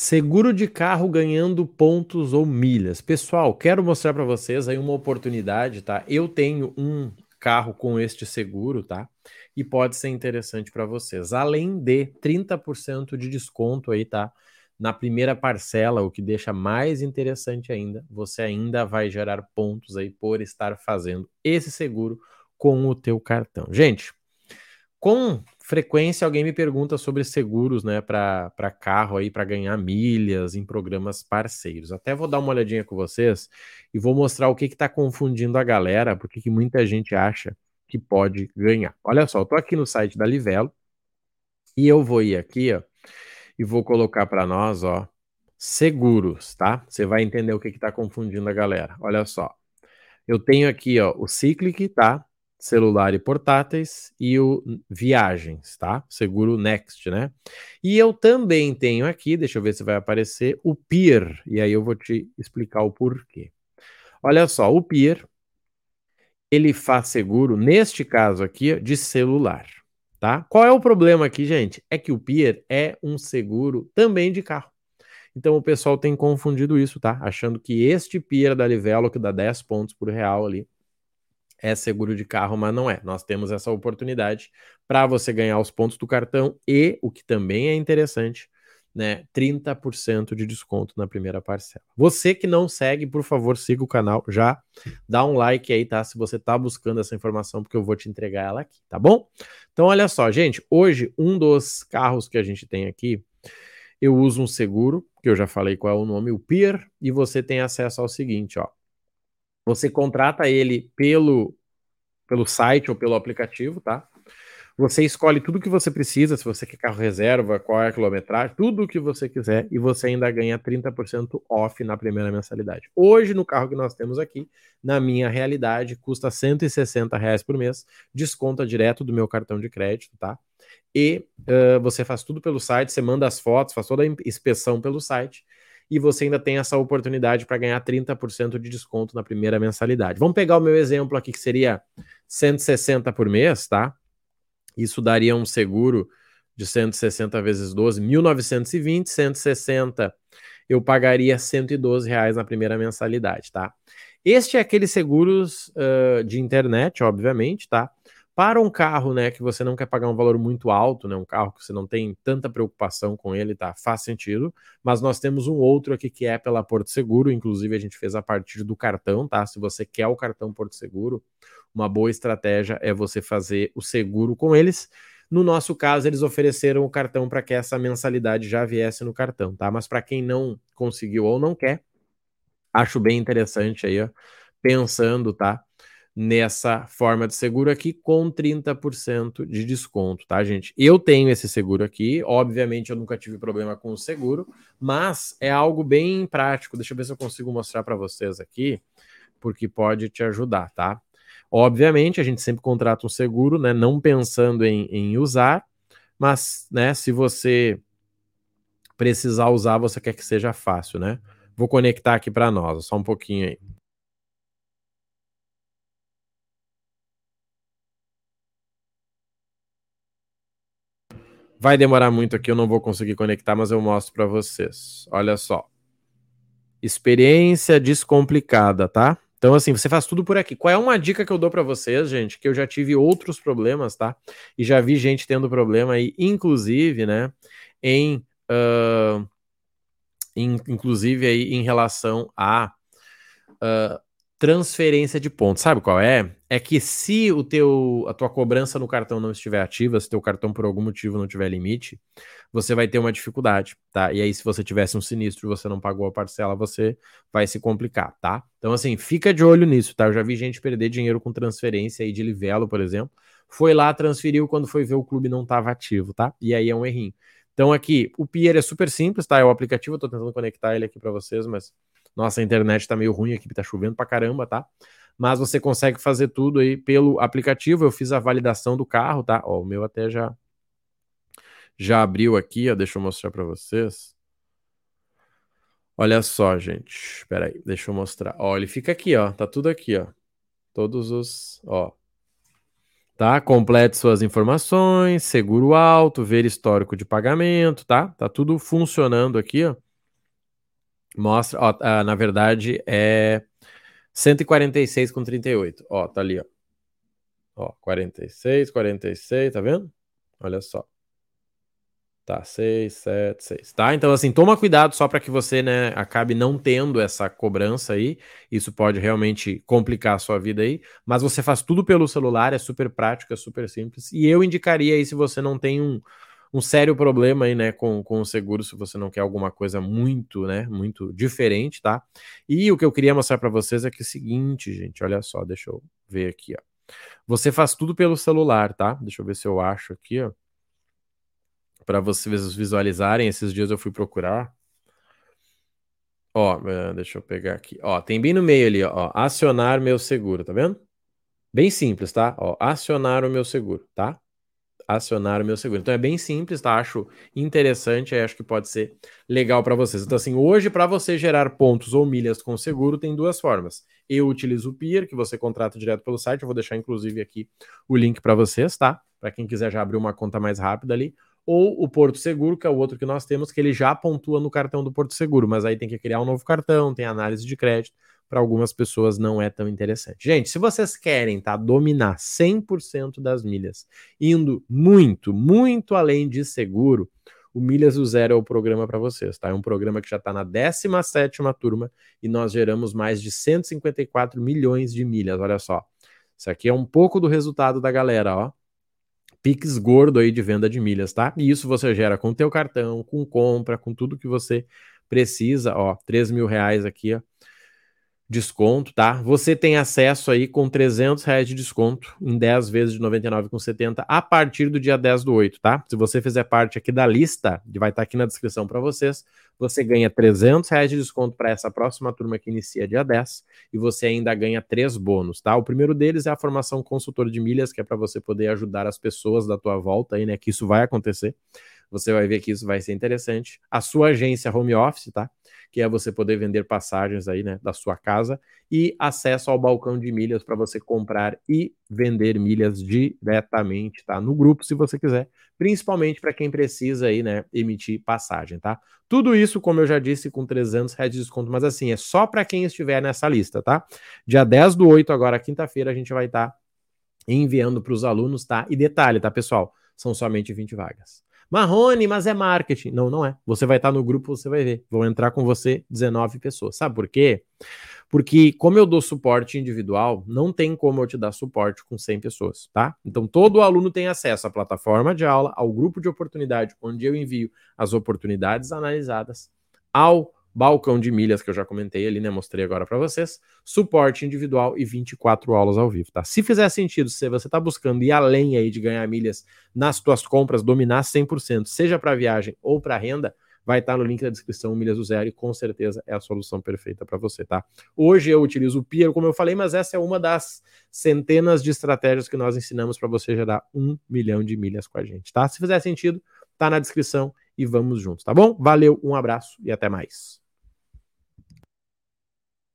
Seguro de carro ganhando pontos ou milhas. Pessoal, quero mostrar para vocês aí uma oportunidade, tá? Eu tenho um carro com este seguro, tá? E pode ser interessante para vocês. Além de 30% de desconto aí, tá? Na primeira parcela, o que deixa mais interessante ainda, você ainda vai gerar pontos aí por estar fazendo esse seguro com o teu cartão. Gente, com frequência alguém me pergunta sobre seguros, né, para carro aí, para ganhar milhas em programas parceiros. Até vou dar uma olhadinha com vocês e vou mostrar o que está confundindo a galera, porque que muita gente acha que pode ganhar. Olha só, eu tô aqui no site da Livelo e eu vou ir aqui, ó, e vou colocar para nós, ó, seguros, tá? Você vai entender o que está confundindo a galera. Olha só. Eu tenho aqui, ó, o Cyclic, tá? Celular e portáteis e o viagens, tá? Seguro Next, né? E eu também tenho aqui, deixa eu ver se vai aparecer, o Peer, e aí eu vou te explicar o porquê. Olha só, o Peer, ele faz seguro, neste caso aqui, de celular, tá? Qual é o problema aqui, gente? É que o Peer é um seguro também de carro. Então o pessoal tem confundido isso, tá? Achando que este Peer da Livelo, que dá 10 pontos por real ali, é seguro de carro, mas não é. Nós temos essa oportunidade para você ganhar os pontos do cartão e, o que também é interessante, né, 30% de desconto na primeira parcela. Você que não segue, por favor, siga o canal, já dá um like aí, tá? Se você está buscando essa informação, porque eu vou te entregar ela aqui, tá bom? Então, olha só, gente, hoje um dos carros que a gente tem aqui, eu uso um seguro, que eu já falei qual é o nome, o Peer, e você tem acesso ao seguinte, ó. Você contrata ele pelo, pelo site ou pelo aplicativo, tá? Você escolhe tudo que você precisa, se você quer carro reserva, qual é a quilometragem, tudo o que você quiser, e você ainda ganha 30% off na primeira mensalidade. Hoje, no carro que nós temos aqui, na minha realidade, custa 160 reais por mês, desconta direto do meu cartão de crédito, tá? E uh, você faz tudo pelo site, você manda as fotos, faz toda a inspeção pelo site, e você ainda tem essa oportunidade para ganhar 30% de desconto na primeira mensalidade. Vamos pegar o meu exemplo aqui, que seria 160 por mês, tá? Isso daria um seguro de 160 vezes 12, 1920, 160 eu pagaria 112 reais na primeira mensalidade, tá? Este é aqueles seguros uh, de internet, obviamente, tá? Para um carro, né, que você não quer pagar um valor muito alto, né, um carro que você não tem tanta preocupação com ele, tá? Faz sentido. Mas nós temos um outro aqui que é pela Porto Seguro, inclusive a gente fez a partir do cartão, tá? Se você quer o cartão Porto Seguro, uma boa estratégia é você fazer o seguro com eles. No nosso caso, eles ofereceram o cartão para que essa mensalidade já viesse no cartão, tá? Mas para quem não conseguiu ou não quer, acho bem interessante aí, ó, pensando, tá? Nessa forma de seguro aqui com 30% de desconto, tá, gente? Eu tenho esse seguro aqui, obviamente eu nunca tive problema com o seguro, mas é algo bem prático. Deixa eu ver se eu consigo mostrar para vocês aqui, porque pode te ajudar, tá? Obviamente a gente sempre contrata um seguro, né, não pensando em, em usar, mas, né, se você precisar usar, você quer que seja fácil, né? Vou conectar aqui para nós, só um pouquinho aí. Vai demorar muito aqui, eu não vou conseguir conectar, mas eu mostro para vocês. Olha só. Experiência descomplicada, tá? Então, assim, você faz tudo por aqui. Qual é uma dica que eu dou para vocês, gente? Que eu já tive outros problemas, tá? E já vi gente tendo problema aí, inclusive, né? Em. Uh, in, inclusive aí em relação a. Uh, transferência de pontos. Sabe qual é? É que se o teu a tua cobrança no cartão não estiver ativa, se teu cartão por algum motivo não tiver limite, você vai ter uma dificuldade, tá? E aí se você tivesse um sinistro e você não pagou a parcela, você vai se complicar, tá? Então assim, fica de olho nisso, tá? Eu já vi gente perder dinheiro com transferência aí de livelo, por exemplo. Foi lá, transferiu quando foi ver o clube não estava ativo, tá? E aí é um errinho. Então aqui, o Pier é super simples, tá? É o aplicativo, eu tô tentando conectar ele aqui para vocês, mas nossa, a internet tá meio ruim aqui, tá chovendo pra caramba, tá? Mas você consegue fazer tudo aí pelo aplicativo. Eu fiz a validação do carro, tá? Ó, o meu até já já abriu aqui, ó, deixa eu mostrar para vocês. Olha só, gente. Espera aí, deixa eu mostrar. Ó, ele fica aqui, ó. Tá tudo aqui, ó. Todos os, ó. Tá? Complete suas informações, seguro alto, ver histórico de pagamento, tá? Tá tudo funcionando aqui, ó Mostra, ó, ah, na verdade é 146 com 38. Ó, tá ali, ó. Ó, 46, 46, tá vendo? Olha só. Tá, 6, 7, 6. Tá? Então, assim, toma cuidado só para que você, né, acabe não tendo essa cobrança aí. Isso pode realmente complicar a sua vida aí. Mas você faz tudo pelo celular, é super prático, é super simples. E eu indicaria aí, se você não tem um, um sério problema aí, né, com, com o seguro, se você não quer alguma coisa muito, né, muito diferente, tá? E o que eu queria mostrar para vocês é que é o seguinte, gente, olha só, deixa eu ver aqui, ó. Você faz tudo pelo celular, tá? Deixa eu ver se eu acho aqui, ó para vocês visualizarem. Esses dias eu fui procurar. Ó, é, deixa eu pegar aqui. Ó, tem bem no meio ali, ó, acionar meu seguro, tá vendo? Bem simples, tá? Ó, acionar o meu seguro, tá? Acionar o meu seguro. Então é bem simples, tá? Acho interessante, acho que pode ser legal para vocês. Então assim, hoje para você gerar pontos ou milhas com seguro tem duas formas. Eu utilizo o Peer, que você contrata direto pelo site, eu vou deixar inclusive aqui o link para vocês, tá? Para quem quiser já abrir uma conta mais rápida ali ou o Porto Seguro, que é o outro que nós temos, que ele já pontua no cartão do Porto Seguro, mas aí tem que criar um novo cartão, tem análise de crédito, para algumas pessoas não é tão interessante. Gente, se vocês querem tá, dominar 100% das milhas, indo muito, muito além de seguro, o Milhas do Zero é o programa para vocês, tá? É um programa que já está na 17ª turma e nós geramos mais de 154 milhões de milhas, olha só. Isso aqui é um pouco do resultado da galera, ó. Pix gordo aí de venda de milhas, tá? E isso você gera com o teu cartão, com compra, com tudo que você precisa, ó, 3 mil reais aqui, ó, desconto, tá? Você tem acesso aí com 300 reais de desconto em 10 vezes de 99,70 a partir do dia 10 do 8, tá? Se você fizer parte aqui da lista, que vai estar aqui na descrição para vocês, você ganha 300 reais de desconto para essa próxima turma que inicia dia 10 e você ainda ganha três bônus, tá? O primeiro deles é a formação consultor de milhas, que é para você poder ajudar as pessoas da tua volta aí, né? Que isso vai acontecer. Você vai ver que isso vai ser interessante. A sua agência home office, tá? que é você poder vender passagens aí, né, da sua casa e acesso ao balcão de milhas para você comprar e vender milhas diretamente, tá? No grupo, se você quiser, principalmente para quem precisa aí, né, emitir passagem, tá? Tudo isso, como eu já disse, com 300 reais de desconto, mas assim, é só para quem estiver nessa lista, tá? Dia 10 do 8, agora quinta-feira, a gente vai estar tá enviando para os alunos, tá? E detalhe, tá, pessoal? São somente 20 vagas. Marrone, mas é marketing. Não, não é. Você vai estar no grupo, você vai ver. Vão entrar com você 19 pessoas. Sabe por quê? Porque, como eu dou suporte individual, não tem como eu te dar suporte com 100 pessoas, tá? Então, todo aluno tem acesso à plataforma de aula, ao grupo de oportunidade, onde eu envio as oportunidades analisadas, ao balcão de milhas que eu já comentei ali, né? Mostrei agora para vocês, suporte individual e 24 aulas ao vivo, tá? Se fizer sentido, se você está buscando ir além aí de ganhar milhas nas tuas compras, dominar 100%, seja para viagem ou para renda, vai estar tá no link da descrição Milhas do Zero e com certeza é a solução perfeita para você, tá? Hoje eu utilizo o Pier, como eu falei, mas essa é uma das centenas de estratégias que nós ensinamos para você gerar um milhão de milhas com a gente, tá? Se fizer sentido, tá na descrição e vamos juntos, tá bom? Valeu, um abraço e até mais.